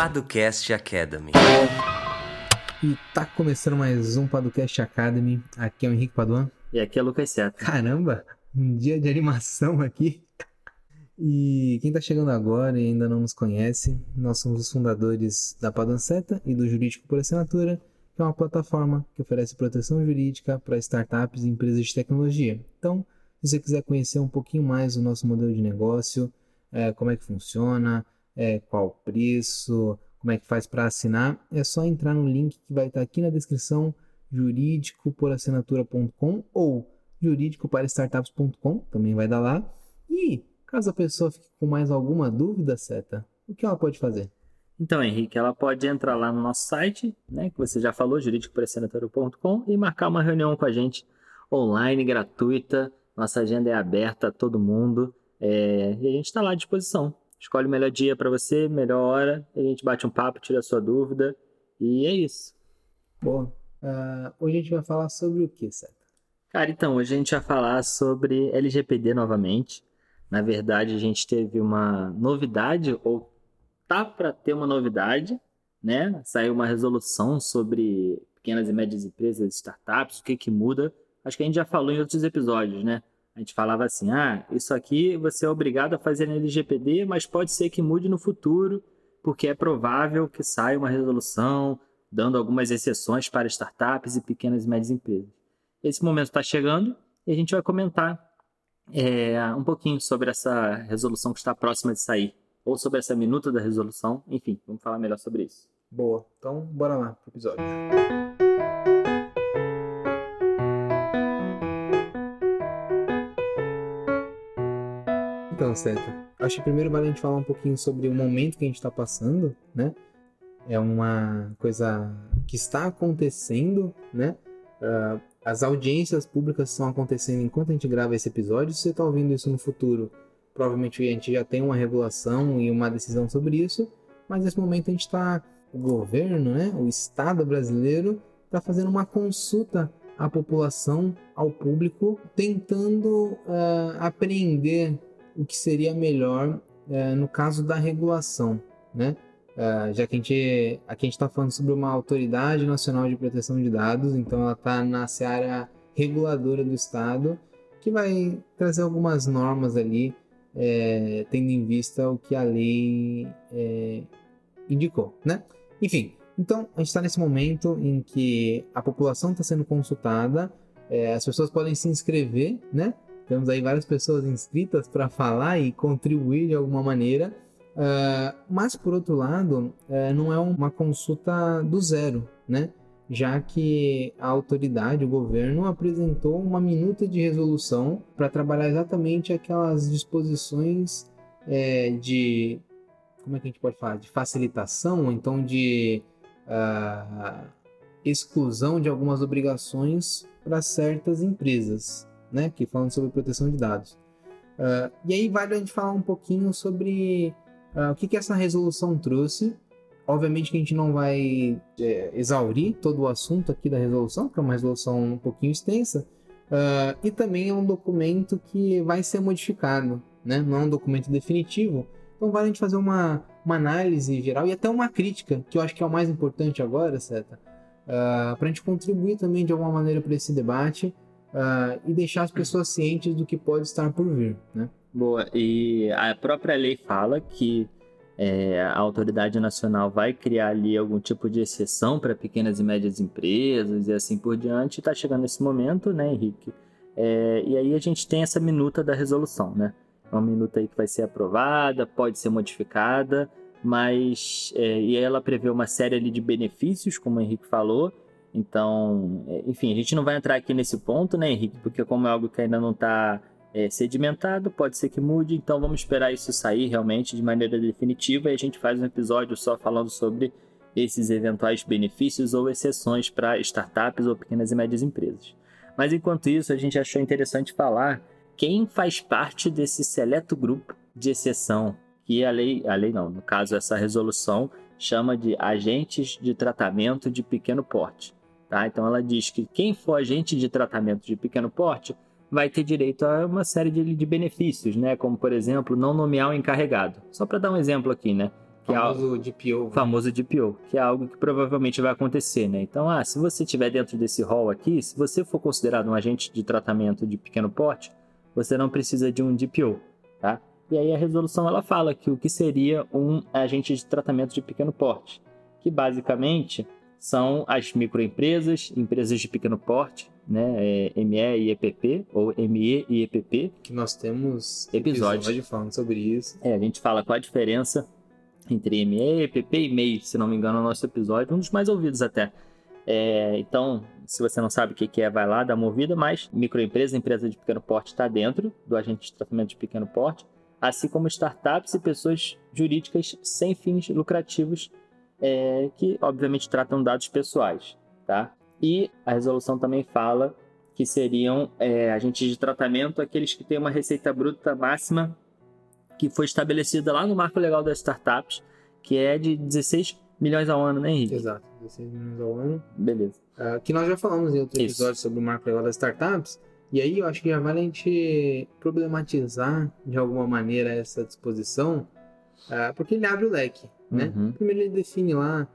Paducast Academy. E tá começando mais um Paducast Academy. Aqui é o Henrique Paduan. E aqui é o Lucas Seto. Caramba, um dia de animação aqui. E quem tá chegando agora e ainda não nos conhece, nós somos os fundadores da Paduan Seta e do Jurídico por Assinatura, que é uma plataforma que oferece proteção jurídica para startups e empresas de tecnologia. Então, se você quiser conhecer um pouquinho mais o nosso modelo de negócio, é, como é que funciona, é, qual o preço, como é que faz para assinar, é só entrar no link que vai estar aqui na descrição jurídicoporassinatura.com ou jurídicoparastartups.com, também vai dar lá. E caso a pessoa fique com mais alguma dúvida, Seta, o que ela pode fazer? Então, Henrique, ela pode entrar lá no nosso site, né, que você já falou, jurídicoparasinatura.com, e marcar uma reunião com a gente online, gratuita. Nossa agenda é aberta a todo mundo é, e a gente está lá à disposição escolhe o melhor dia para você, melhor hora, a gente bate um papo, tira a sua dúvida e é isso. Bom, uh, hoje a gente vai falar sobre o que, certo? Cara, então, hoje a gente vai falar sobre LGPD novamente. Na verdade, a gente teve uma novidade, ou tá para ter uma novidade, né? Saiu uma resolução sobre pequenas e médias empresas, startups, o que que muda. Acho que a gente já falou em outros episódios, né? A gente falava assim: ah, isso aqui você é obrigado a fazer na LGPD, mas pode ser que mude no futuro, porque é provável que saia uma resolução dando algumas exceções para startups e pequenas e médias empresas. Esse momento está chegando e a gente vai comentar é, um pouquinho sobre essa resolução que está próxima de sair, ou sobre essa minuta da resolução, enfim, vamos falar melhor sobre isso. Boa, então bora lá pro episódio. Certo. Acho que primeiro vale a gente falar um pouquinho sobre o momento que a gente está passando, né? É uma coisa que está acontecendo, né? Uh, as audiências públicas estão acontecendo enquanto a gente grava esse episódio. Se você está ouvindo isso no futuro, provavelmente a gente já tem uma regulação e uma decisão sobre isso. Mas nesse momento a gente está, o governo, né? O Estado brasileiro está fazendo uma consulta à população, ao público, tentando uh, apreender o que seria melhor é, no caso da regulação, né? É, já que a gente aqui a gente está falando sobre uma autoridade nacional de proteção de dados, então ela está na seara reguladora do Estado, que vai trazer algumas normas ali, é, tendo em vista o que a lei é, indicou, né? Enfim, então a gente está nesse momento em que a população está sendo consultada, é, as pessoas podem se inscrever, né? Temos aí várias pessoas inscritas para falar e contribuir de alguma maneira. Uh, mas, por outro lado, uh, não é uma consulta do zero, né? já que a autoridade, o governo, apresentou uma minuta de resolução para trabalhar exatamente aquelas disposições é, de. Como é que a gente pode falar? De facilitação, ou então de uh, exclusão de algumas obrigações para certas empresas né? Que falam sobre proteção de dados. Uh, e aí vale a gente falar um pouquinho sobre uh, o que, que essa resolução trouxe. Obviamente que a gente não vai é, exaurir todo o assunto aqui da resolução, porque é uma resolução um pouquinho extensa, uh, e também é um documento que vai ser modificado, né? não é um documento definitivo. Então vale a gente fazer uma, uma análise geral e até uma crítica, que eu acho que é o mais importante agora, Seta, para a gente contribuir também de alguma maneira para esse debate uh, e deixar as pessoas cientes do que pode estar por vir, né? Boa, e a própria lei fala que é, a autoridade nacional vai criar ali algum tipo de exceção para pequenas e médias empresas e assim por diante. Está chegando esse momento, né, Henrique? É, e aí a gente tem essa minuta da resolução, né? É uma minuta aí que vai ser aprovada, pode ser modificada, mas é, e ela prevê uma série ali de benefícios, como o Henrique falou, então, é, enfim, a gente não vai entrar aqui nesse ponto, né, Henrique? Porque como é algo que ainda não está é, sedimentado, pode ser que mude, então vamos esperar isso sair realmente de maneira definitiva e a gente faz um episódio só falando sobre esses eventuais benefícios ou exceções para startups ou pequenas e médias empresas. Mas enquanto isso, a gente achou interessante falar quem faz parte desse seleto grupo de exceção que a lei, a lei não, no caso essa resolução chama de agentes de tratamento de pequeno porte. Tá? Então ela diz que quem for agente de tratamento de pequeno porte vai ter direito a uma série de, de benefícios, né? como por exemplo não nomear o encarregado. Só para dar um exemplo aqui, né? Que famoso é DPO. O famoso DPO, que é algo que provavelmente vai acontecer, né? Então, ah, se você estiver dentro desse rol aqui, se você for considerado um agente de tratamento de pequeno porte, você não precisa de um DPO, tá? E aí a resolução ela fala que o que seria um agente de tratamento de pequeno porte, que basicamente são as microempresas, empresas de pequeno porte, né, é ME e EPP, ou ME e EPP. Que nós temos episódio. episódio falando sobre isso. É, a gente fala qual a diferença entre ME, EPP e MEI, se não me engano, no nosso episódio, um dos mais ouvidos até. É, então, se você não sabe o que é, vai lá, dá uma ouvida, mas microempresa, empresa de pequeno porte está dentro do agente de tratamento de pequeno porte, assim como startups e pessoas jurídicas sem fins lucrativos é, que obviamente tratam dados pessoais, tá? E a resolução também fala que seriam é, agentes de tratamento aqueles que têm uma receita bruta máxima que foi estabelecida lá no marco legal das startups, que é de 16 milhões ao ano, né, Henrique? Exato, 16 milhões ao ano. Beleza. Uh, que nós já falamos em outro Isso. episódio sobre o marco legal das startups. E aí eu acho que já vale a gente problematizar de alguma maneira essa disposição, uh, porque ele abre o leque, né? Uhum. Primeiro ele define lá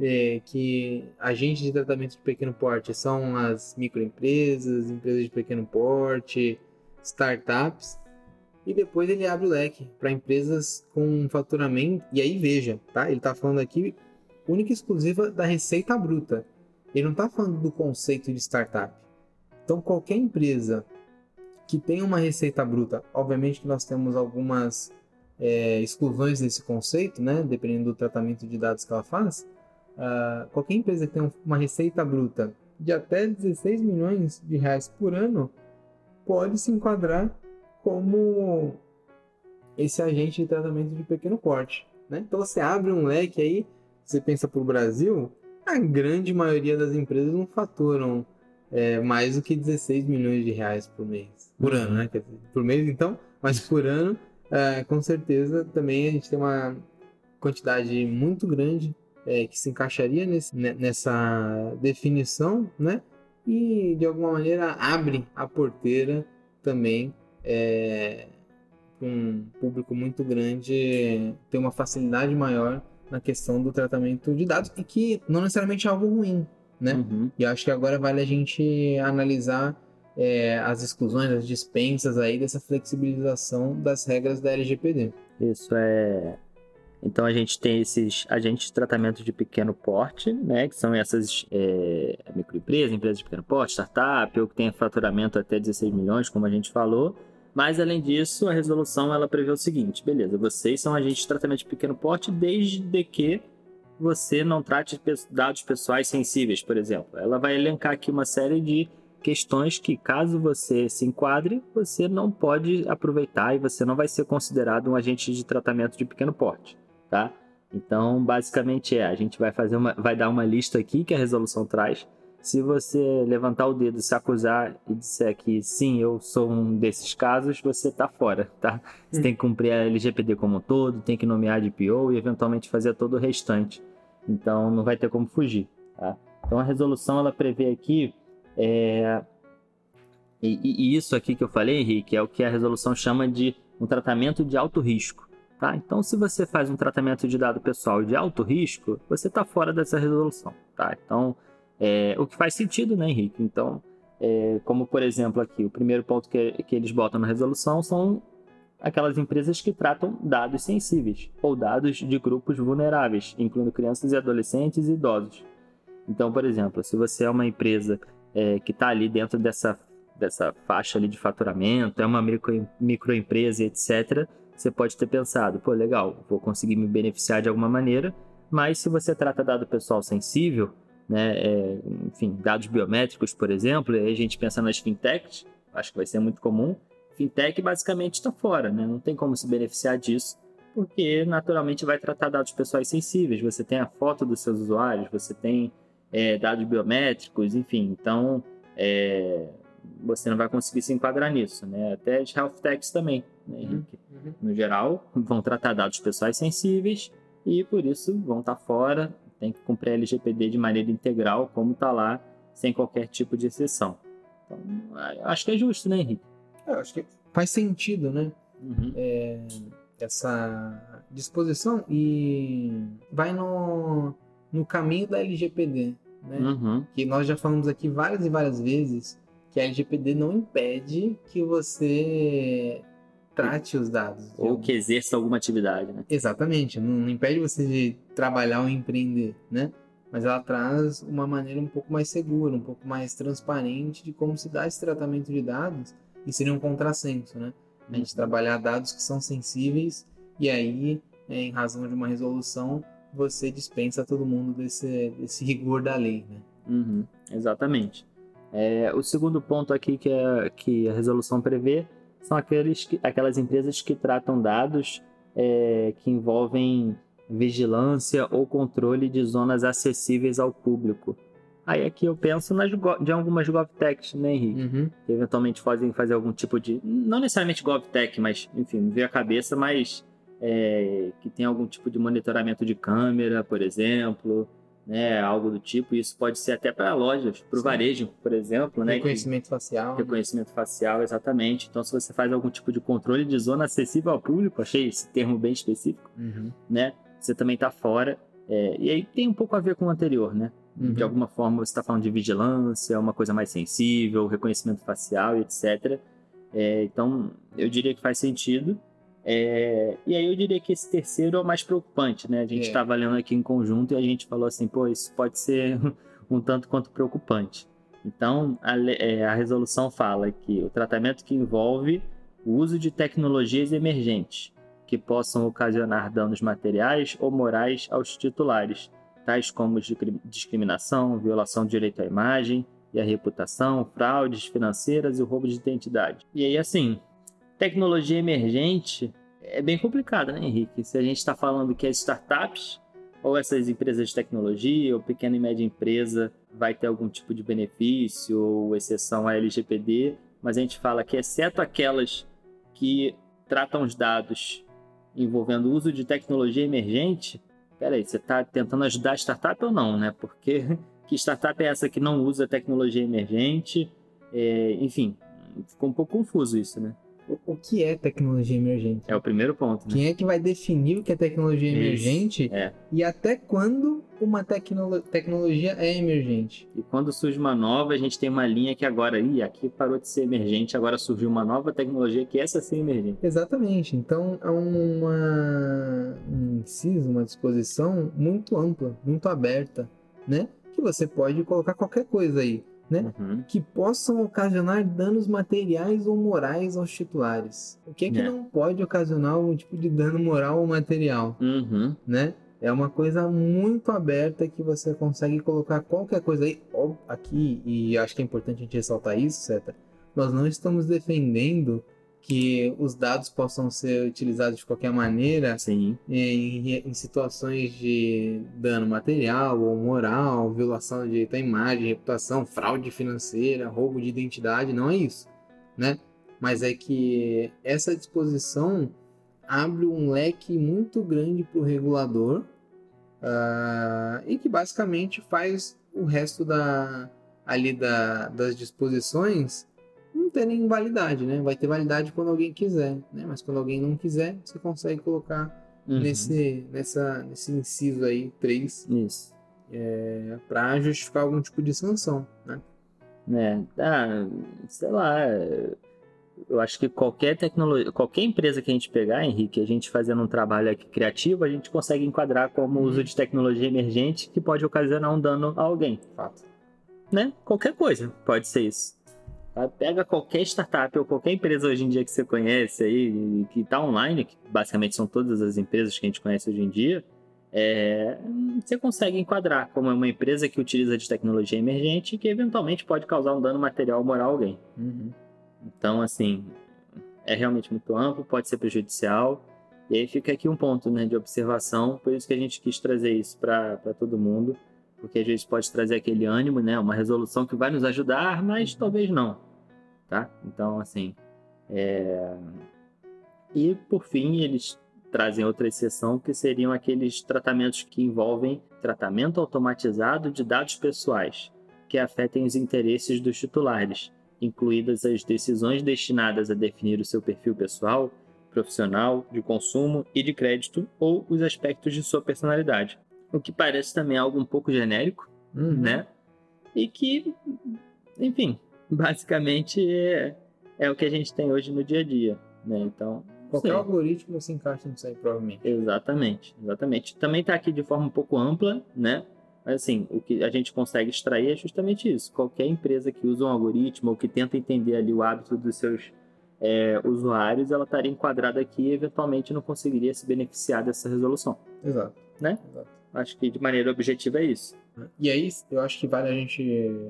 é, que agentes de tratamento de pequeno porte são as microempresas, empresas de pequeno porte, startups. E depois ele abre o leque para empresas com faturamento. E aí veja, tá? Ele está falando aqui única e exclusiva da receita bruta. Ele não está falando do conceito de startup. Então qualquer empresa que tenha uma receita bruta, obviamente que nós temos algumas é, exclusões desse conceito, né? Dependendo do tratamento de dados que ela faz. Uh, qualquer empresa que tenha uma receita bruta de até 16 milhões de reais por ano pode se enquadrar como esse agente de tratamento de pequeno porte. Né? Então você abre um leque aí, você pensa para o Brasil, a grande maioria das empresas não faturam é, mais do que 16 milhões de reais por mês. Por ano, né? Por mês então, mas por ano, é, com certeza também a gente tem uma quantidade muito grande é, que se encaixaria nesse, nessa definição, né? E de alguma maneira abre a porteira também é, um público muito grande ter uma facilidade maior na questão do tratamento de dados e que não necessariamente é algo ruim, né? Uhum. E acho que agora vale a gente analisar é, as exclusões, as dispensas aí dessa flexibilização das regras da LGPD. Isso é. Então a gente tem esses agentes de tratamento de pequeno porte, né, que são essas é, microempresas, empresas de pequeno porte, startup, ou que tem faturamento até 16 milhões, como a gente falou. Mas além disso, a resolução ela prevê o seguinte: beleza, vocês são agentes de tratamento de pequeno porte desde que você não trate dados pessoais sensíveis, por exemplo. Ela vai elencar aqui uma série de questões que, caso você se enquadre, você não pode aproveitar e você não vai ser considerado um agente de tratamento de pequeno porte, tá? Então, basicamente é, a gente vai fazer uma, vai dar uma lista aqui que a resolução traz. Se você levantar o dedo, se acusar e disser que sim, eu sou um desses casos, você tá fora, tá? Você tem que cumprir a LGPD como um todo, tem que nomear DPO e eventualmente fazer todo o restante. Então, não vai ter como fugir, tá? Então, a resolução ela prevê aqui é... E, e, isso aqui que eu falei, Henrique, é o que a resolução chama de um tratamento de alto risco. Tá? Então, se você faz um tratamento de dado pessoal de alto risco, você está fora dessa resolução. Tá? Então, é, o que faz sentido, né, Henrique? Então, é, como por exemplo aqui, o primeiro ponto que, que eles botam na resolução são aquelas empresas que tratam dados sensíveis ou dados de grupos vulneráveis, incluindo crianças e adolescentes e idosos. Então, por exemplo, se você é uma empresa é, que está ali dentro dessa, dessa faixa ali de faturamento, é uma micro, microempresa, etc., você pode ter pensado, pô, legal, vou conseguir me beneficiar de alguma maneira, mas se você trata dado pessoal sensível, né, é, enfim, dados biométricos, por exemplo, aí a gente pensa nas fintechs, acho que vai ser muito comum, fintech basicamente está fora, né, não tem como se beneficiar disso, porque naturalmente vai tratar dados pessoais sensíveis, você tem a foto dos seus usuários, você tem é, dados biométricos, enfim. Então, é, você não vai conseguir se enquadrar nisso, né? Até as health techs também, né, Henrique? Uhum. No geral, vão tratar dados pessoais sensíveis e, por isso, vão estar fora, tem que cumprir a LGPD de maneira integral, como está lá, sem qualquer tipo de exceção. Então, acho que é justo, né, Henrique? É, acho que faz sentido, né? Uhum. É, essa disposição e vai no, no caminho da LGPD, né? Uhum. Que nós já falamos aqui várias e várias vezes que a LGPD não impede que você trate os dados. Ou que exerça alguma atividade, né? Exatamente, não, impede você de trabalhar ou empreender, né? Mas ela traz uma maneira um pouco mais segura, um pouco mais transparente de como se dá esse tratamento de dados e seria um contrassenso, né? A gente trabalhar dados que são sensíveis e aí, é, em razão de uma resolução, você dispensa todo mundo desse, desse rigor da lei, né? Uhum, exatamente. É, o segundo ponto aqui que, é, que a resolução prevê são aqueles, que- aquelas empresas que tratam dados é, que envolvem vigilância ou controle de zonas acessíveis ao público. Aí aqui eu penso nas de algumas GovTechs, né, Henrique? Uhum. Que eventualmente podem fazer algum tipo de. Não necessariamente GovTech, mas, enfim, me veio a cabeça, mas é, que tem algum tipo de monitoramento de câmera, por exemplo, né? Algo do tipo. Isso pode ser até para lojas, para o varejo, por exemplo, né? que- Reconhecimento facial. né? Reconhecimento facial, exatamente. Então, se você faz algum tipo de controle de zona acessível ao público, achei esse termo bem específico, Uhum. né? Você também está fora. É, e aí tem um pouco a ver com o anterior, né? Uhum. De alguma forma você está falando de vigilância, uma coisa mais sensível, reconhecimento facial etc. É, então, eu diria que faz sentido. É, e aí eu diria que esse terceiro é o mais preocupante, né? A gente É. estava lendo aqui em conjunto e a gente falou assim, pô, isso pode ser um tanto quanto preocupante. Então, a, é, a resolução fala que o tratamento que envolve o uso de tecnologias emergentes que possam ocasionar danos materiais ou morais aos titulares, tais como discri- discriminação, violação do direito à imagem e à reputação, fraudes financeiras e o roubo de identidade. E aí, assim, tecnologia emergente é bem complicado, né, Henrique? Se a gente está falando que as startups ou essas empresas de tecnologia ou pequena e média empresa vai ter algum tipo de benefício ou exceção à LGPD, mas a gente fala que exceto aquelas que tratam os dados envolvendo o uso de tecnologia emergente, peraí, você está tentando ajudar a startup ou não, né? Porque que startup é essa que não usa tecnologia emergente? É, enfim, ficou um pouco confuso isso, né? O, que é tecnologia emergente? É o primeiro ponto, né? Quem é que vai definir o que é tecnologia Isso, emergente é. e até quando uma tecnolo- tecnologia é emergente? E quando surge uma nova, a gente tem uma linha que agora, ih, aqui parou de ser emergente, agora surgiu uma nova tecnologia que essa sim é emergente. Exatamente. Então é uma um inciso, uma disposição muito ampla, muito aberta, né? Que você pode colocar qualquer coisa aí, né? Uhum. Que possam ocasionar danos materiais ou morais aos titulares. O que é que É. não pode ocasionar algum tipo de dano moral ou material? Uhum. né? É uma coisa muito aberta que você consegue colocar qualquer coisa aí aqui, e acho que é importante a gente ressaltar isso, Seta. Nós não estamos defendendo que os dados possam ser utilizados de qualquer maneira em, em situações de dano material ou moral, violação de direito à imagem, reputação, fraude financeira, roubo de identidade, não é isso, né? Mas é que essa disposição abre um leque muito grande para o regulador ah, e que basicamente faz o resto da, ali da, das disposições não terem validade, né? Vai ter validade quando alguém quiser, né? Mas quando alguém não quiser, você consegue colocar Uhum. nesse, nessa, nesse inciso aí, 3, Isso. para justificar algum tipo de sanção, né? É, ah, sei lá. Eu acho que qualquer tecnologia, qualquer empresa que a gente pegar, Henrique, a gente fazendo um trabalho aqui criativo, a gente consegue enquadrar como Uhum. uso de tecnologia emergente que pode ocasionar um dano a alguém, Fato. né? Qualquer coisa pode ser isso. Tá? Pega qualquer startup ou qualquer empresa hoje em dia que você conhece aí, que está online, que basicamente são todas as empresas que a gente conhece hoje em dia, é, você consegue enquadrar como uma empresa que utiliza de tecnologia emergente e que eventualmente pode causar um dano material ou moral a alguém. Uhum. Então, assim, é realmente muito amplo, pode ser prejudicial. E aí fica aqui um ponto né, de observação, por isso que a gente quis trazer isso para todo mundo, porque às vezes pode trazer aquele ânimo, né, uma resolução que vai nos ajudar, mas talvez não. Tá? Então, assim. é, E, por fim, eles trazem outra exceção, que seriam aqueles tratamentos que envolvem tratamento automatizado de dados pessoais, que afetem os interesses dos titulares incluídas as decisões destinadas a definir o seu perfil pessoal, profissional, de consumo e de crédito, ou os aspectos de sua personalidade. O que parece também algo um pouco genérico, Uhum. né? E que, enfim, basicamente é, é o que a gente tem hoje no dia a dia, né? Então, Qualquer sim. algoritmo se encaixa nisso aí, provavelmente. Exatamente, exatamente. Também está aqui de forma um pouco ampla, né? Mas assim, o que a gente consegue extrair é justamente isso. Qualquer empresa que usa um algoritmo ou que tenta entender ali o hábito dos seus é, usuários, ela estaria enquadrada aqui e eventualmente não conseguiria se beneficiar dessa resolução. Exato. Né? Exato. Acho que de maneira objetiva é isso. E aí, eu acho que vale a gente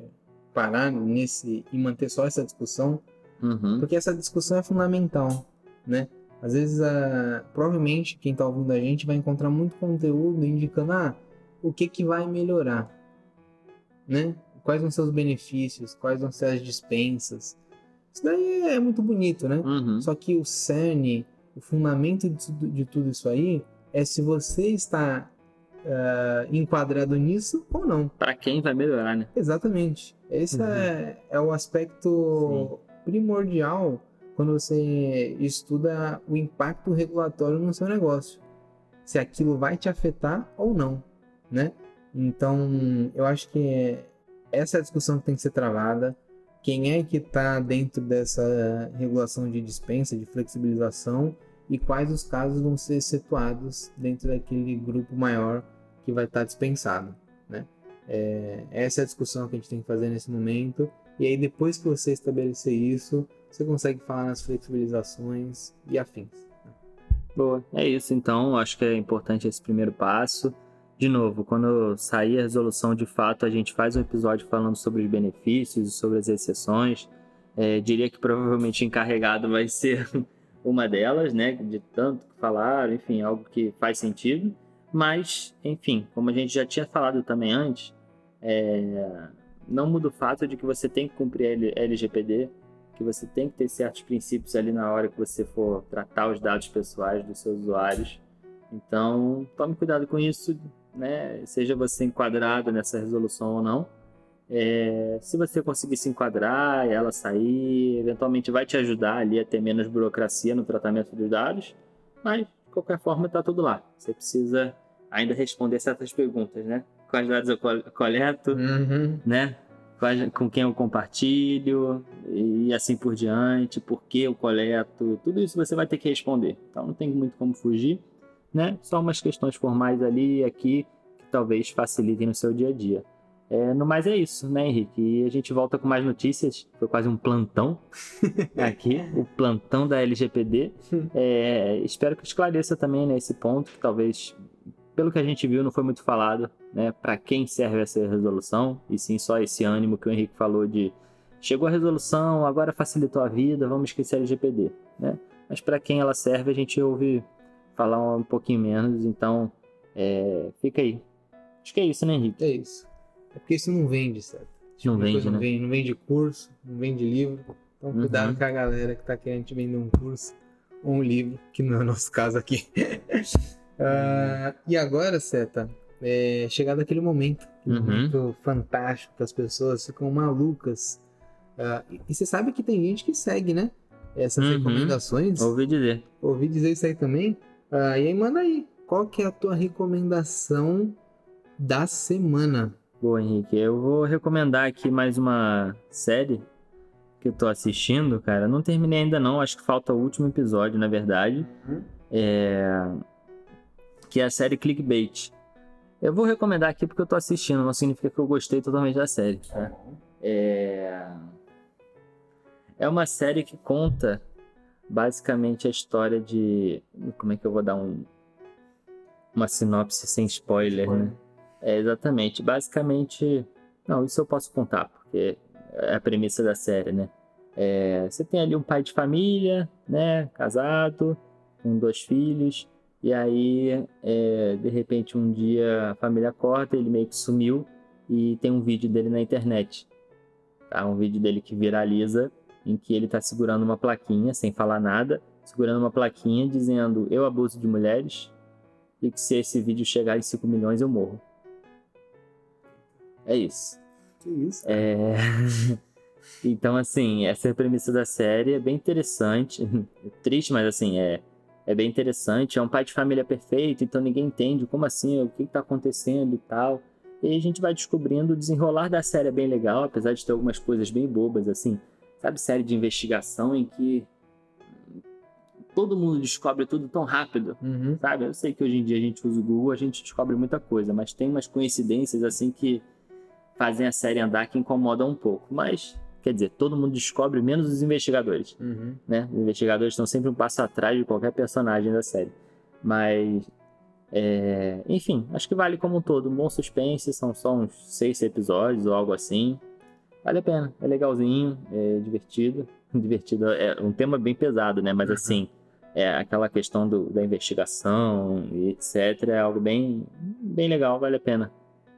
parar nesse e manter só essa discussão, Uhum. porque essa discussão é fundamental, né? Às vezes, a... provavelmente, quem está ouvindo a gente vai encontrar muito conteúdo indicando, ah, o que que vai melhorar, né? Quais vão ser os benefícios, quais vão ser as dispensas. Isso daí é muito bonito, né? Uhum. Só que o cerne, o fundamento de tudo, de tudo isso aí, é se você está ah, enquadrado nisso ou não. Para quem vai melhorar, né? Exatamente. Esse Uhum. é, é o aspecto primordial quando você estuda o impacto regulatório no seu negócio. Se aquilo vai te afetar ou não, né? Então, eu acho que essa é a discussão que tem que ser travada. Quem é que está dentro dessa regulação de dispensa, de flexibilização e quais os casos vão ser situados dentro daquele grupo maior que vai estar dispensado, né? É, essa é a discussão que a gente tem que fazer nesse momento. E aí, depois que você estabelecer isso, você consegue falar nas flexibilizações e afins. Boa, é isso então. Acho que é importante esse primeiro passo. De novo, quando sair a resolução de fato, a gente faz um episódio falando sobre os benefícios e sobre as exceções. É, diria que provavelmente encarregado vai ser uma delas, né? De tanto que falar, enfim, algo que faz sentido. Mas, enfim, como a gente já tinha falado também antes, é, não muda o fato de que você tem que cumprir a LGPD, que você tem que ter certos princípios ali na hora que você for tratar os dados pessoais dos seus usuários. Então, tome cuidado com isso, né? Seja você enquadrado nessa resolução ou não. É, se você conseguir se enquadrar ela sair, eventualmente vai te ajudar ali a ter menos burocracia no tratamento dos dados, mas de qualquer forma está tudo lá. Você precisa ainda responder certas perguntas, né? Quais dados eu col- coleto, Uhum. né? Quais- com quem eu compartilho e assim por diante, por que eu coleto, tudo isso você vai ter que responder. Então não tem muito como fugir, né? Só umas questões formais ali e aqui que talvez facilitem no seu dia a dia. É, no mais é isso, né, Henrique? E a gente volta com mais notícias. Foi quase um plantão aqui, o plantão da LGPD. É, espero que esclareça também né, esse ponto, que talvez, pelo que a gente viu, não foi muito falado, né? Para quem serve essa resolução, e sim só esse ânimo que o Henrique falou de chegou a resolução, agora facilitou a vida, vamos esquecer a LGPD, né? Mas para quem ela serve, a gente ouve falar um pouquinho menos, então é, fica aí. Acho que é isso, né, Henrique? É isso. É porque isso não vende, certo? Não tipo de vende, coisa né? Não vende, não vende curso, não vende livro. Então, cuidado Uhum. com a galera que tá querendo te vender um curso ou um livro, que não é o nosso caso aqui. Ah, e agora, Seta, é chegado aquele momento, aquele Uhum. momento fantástico que as pessoas ficam malucas. Ah, e, você sabe que tem gente que segue, né? Essas Uhum. recomendações. Ouvi dizer. Ouvi dizer isso aí também. Ah, e aí, manda aí. Qual que é a tua recomendação da semana? Boa, Henrique. Eu vou recomendar aqui mais uma série que eu tô assistindo, cara. Não terminei ainda não, acho que falta o último episódio, na verdade. Uhum. É... Que é a série Clickbait. Eu vou recomendar aqui porque eu tô assistindo, não significa que eu gostei totalmente da série. tá? É... É uma série que conta basicamente a história de. Como é que eu vou dar um. Uma sinopse sem spoiler, né? É, exatamente. Basicamente. Não, isso eu posso contar, porque é a premissa da série, né? É, você tem ali um pai de família, né? Casado, com dois filhos. E aí, é, de repente, um dia a família acorda, ele meio que sumiu e tem um vídeo dele na internet. Tá? Um vídeo dele que viraliza, em que ele tá segurando uma plaquinha, sem falar nada, segurando uma plaquinha dizendo: Eu abuso de mulheres e que se esse vídeo chegar em 5 milhões eu morro. É isso. Que isso? É... então, assim, essa é a premissa da série, é bem interessante. Triste, mas assim, é, é bem interessante. É um pai de família perfeito, então ninguém entende como assim, o que está acontecendo e tal. E aí a gente vai descobrindo o desenrolar da série é bem legal, apesar de ter algumas coisas bem bobas, assim. Sabe, série de investigação em que todo mundo descobre tudo tão rápido, Uhum. sabe? Eu sei que hoje em dia a gente usa o Google, a gente descobre muita coisa, mas tem umas coincidências assim que fazem a série andar que incomodam um pouco. Mas, quer dizer, todo mundo descobre, menos os investigadores Uhum. né? Os investigadores estão sempre um passo atrás de qualquer personagem da série. Mas, é, enfim, acho que vale como um todo. Um bom suspense, são só uns seis episódios ou algo assim. Vale a pena, é legalzinho, é divertido. Divertido é um tema bem pesado, né? Mas Uhum. assim, é aquela questão do- da investigação e etc. É algo bem, bem legal, vale a pena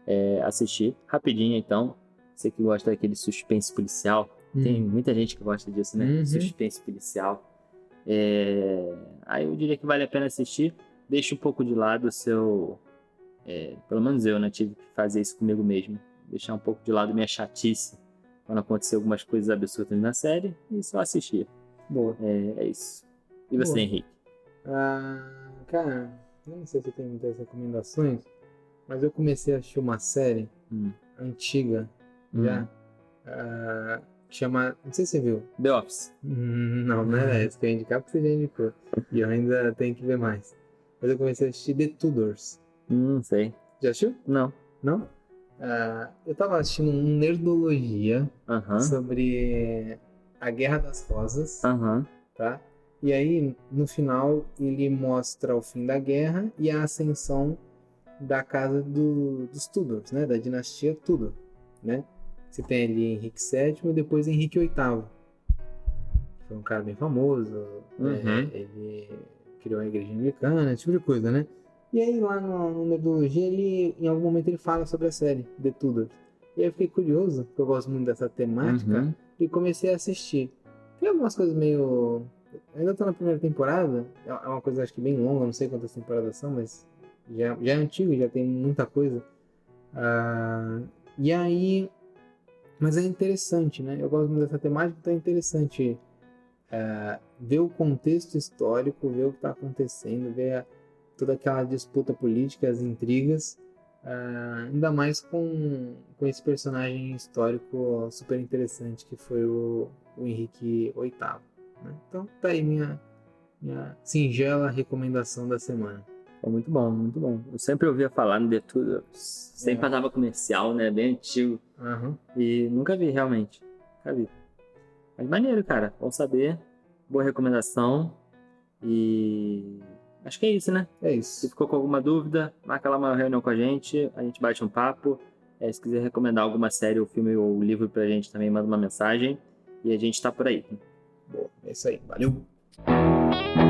é, assistir. Rapidinho, então. Você que gosta daquele suspense policial, tem muita gente que gosta disso, né? Uhum. Suspense policial. É... Aí eu diria que vale a pena assistir. Deixa um pouco de lado o seu. é, Pelo menos eu, né? Tive que fazer isso comigo mesmo. Deixar um pouco de lado minha chatice quando acontecer algumas coisas absurdas na série e só assistir. Boa. É, é isso. E você, Boa. Henrique? Ah, cara, não sei se eu tenho muitas recomendações, mas eu comecei a assistir uma série Hum. antiga Hum. já, que chama. Não sei se você viu. The Office. Hum, Não, não era essa que eu ia indicar, porque você já indicou. E eu ainda tenho que ver mais. Mas eu comecei a assistir The Tudors. Hum, Não sei. Já assistiu? Não. Não? Ah, eu tava assistindo um Nerdologia Aham. sobre a Guerra das Rosas. Aham. tá? E aí, no final, ele mostra o fim da guerra e a ascensão da casa do- dos Tudors, né? Da dinastia Tudor, né? Você tem ali Henrique VII e depois Henrique VIII. Foi um cara bem famoso, né? Uhum. ele criou a igreja anglicana, esse tipo de coisa, né? E aí lá no, no Nerdologia, ele, em algum momento ele fala sobre a série The Tudors. E aí eu fiquei curioso, porque eu gosto muito dessa temática, Uhum. e comecei a assistir. Tem algumas coisas meio. Ainda tô na primeira temporada, é é uma coisa acho que bem longa, não sei quantas temporadas são, mas já, já é antigo, já tem muita coisa. Ah, e aí. Mas é interessante, né? Eu gosto muito dessa temática, então é interessante ah, ver o contexto histórico, ver o que está acontecendo, ver a- toda aquela disputa política, as intrigas. Ah, ainda mais com, com esse personagem histórico super interessante que foi o, o Henrique VIII. né? Então tá aí minha, minha singela recomendação da semana. É muito bom, muito bom. Eu sempre ouvia falar no The Tudors. Sempre É. passava comercial, né? Bem antigo. Aham. E nunca vi, realmente. Nunca vi. Mas maneiro, cara. Bom saber. Boa recomendação. E. Acho que é isso, né? É Se isso. ficou com alguma dúvida, marca lá uma reunião com a gente. A gente bate um papo. É, se quiser recomendar alguma série, ou filme ou livro pra gente também, manda uma mensagem. E a gente tá por aí. Boa, é isso aí. Valeu!